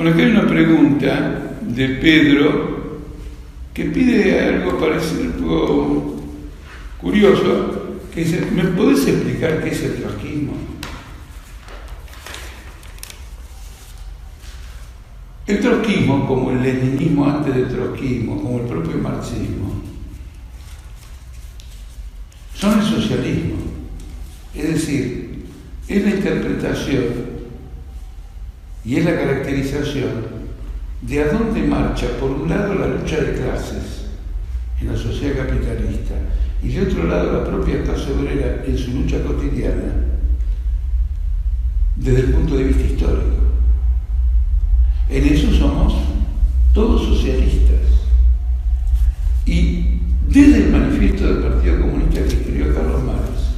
Bueno, aquí hay una pregunta de Pedro que pide algo parecido, algo curioso, que dice, ¿me podés explicar qué es el trotskismo? El trotskismo, como el leninismo antes del trotskismo, como el propio marxismo, son el socialismo. Es decir, es la interpretación y es la caracterización de a dónde marcha, por un lado, la lucha de clases en la sociedad capitalista y de otro lado la propia clase obrera en su lucha cotidiana desde el punto de vista histórico. En eso somos todos socialistas. Y desde el manifiesto del Partido Comunista que escribió Carlos Marx,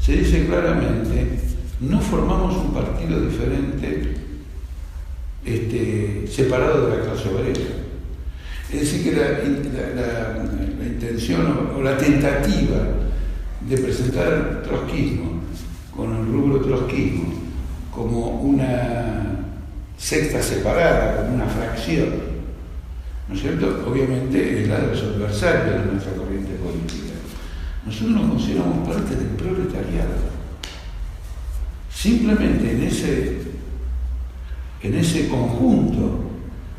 se dice claramente, no formamos un partido este, separado de la clase obrera. Es decir, que la, intención o, la tentativa de presentar trotskismo con el rubro trotskismo como una secta separada, como una fracción, ¿no es cierto? Obviamente es la de los adversarios de nuestra corriente política. Nosotros nos consideramos parte del proletariado. Simplemente en ese, en ese conjunto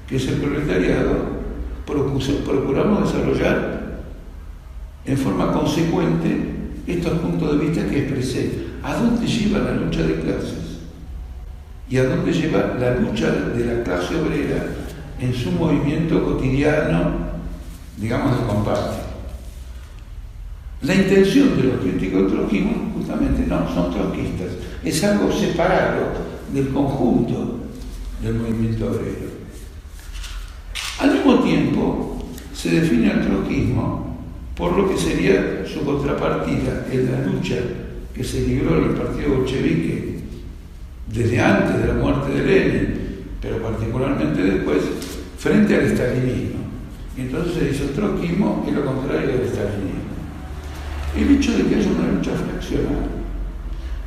que es el proletariado, procuramos desarrollar en forma consecuente estos puntos de vista que expresé. ¿A dónde lleva la lucha de clases? y a dónde lleva la lucha de la clase obrera en su movimiento cotidiano, digamos, de combate. La intención de los críticos del trotskismo, justamente, no, son trotskistas, es algo separado del conjunto del movimiento obrero. Al mismo tiempo, se define el trotskismo por lo que sería su contrapartida en la lucha que se libró en el partido bolchevique desde antes de la muerte de Lenin, pero particularmente después, frente al estalinismo. Y entonces se el trotskismo es lo contrario del estalinismo. El hecho de que haya una lucha fraccionada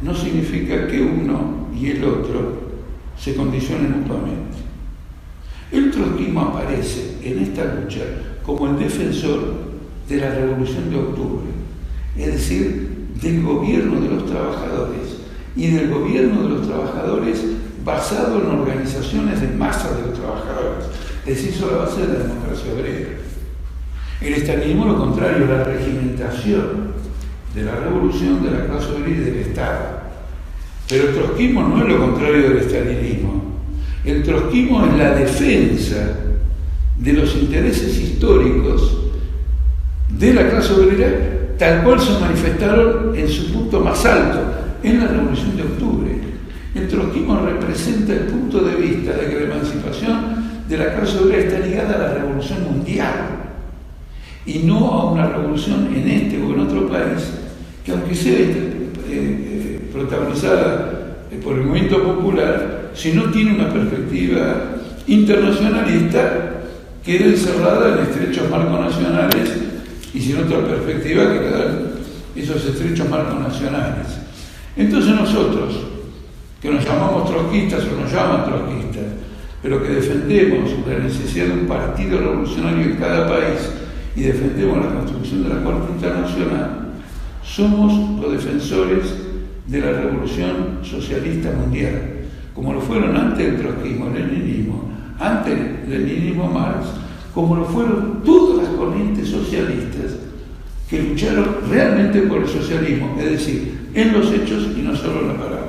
no significa que uno y el otro se condicionen mutuamente. El trotskismo aparece en esta lucha como el defensor de la revolución de octubre, es decir, del gobierno de los trabajadores y del gobierno de los trabajadores basado en organizaciones de masa de los trabajadores. Es decir, sobre la base de la democracia obrera. El estalinismo, lo contrario, la regimentación de la revolución de la clase obrera y del Estado. Pero el trotskismo no es lo contrario del estalinismo. El trotskismo es la defensa de los intereses históricos de la clase obrera tal cual se manifestaron en su punto más alto, en la Revolución de Octubre. El trotskismo representa el punto de vista de que la emancipación de la clase obrera está ligada a la revolución mundial y no a una revolución en este o en otro país que aunque sea eh, protagonizada eh, por el movimiento popular, si no tiene una perspectiva internacionalista, quede encerrada en estrechos marcos nacionales y sin otra perspectiva que quedan esos estrechos marcos nacionales. Entonces nosotros, que nos llamamos trotskistas o nos llaman trotskistas, pero que defendemos la necesidad de un partido revolucionario en cada país y defendemos la construcción de la Corte Internacional, somos los defensores de la revolución socialista mundial, como lo fueron antes el trotskismo, el leninismo, antes el leninismo Marx, como lo fueron todas las corrientes socialistas que lucharon realmente por el socialismo, es decir, en los hechos y no solo en la palabra.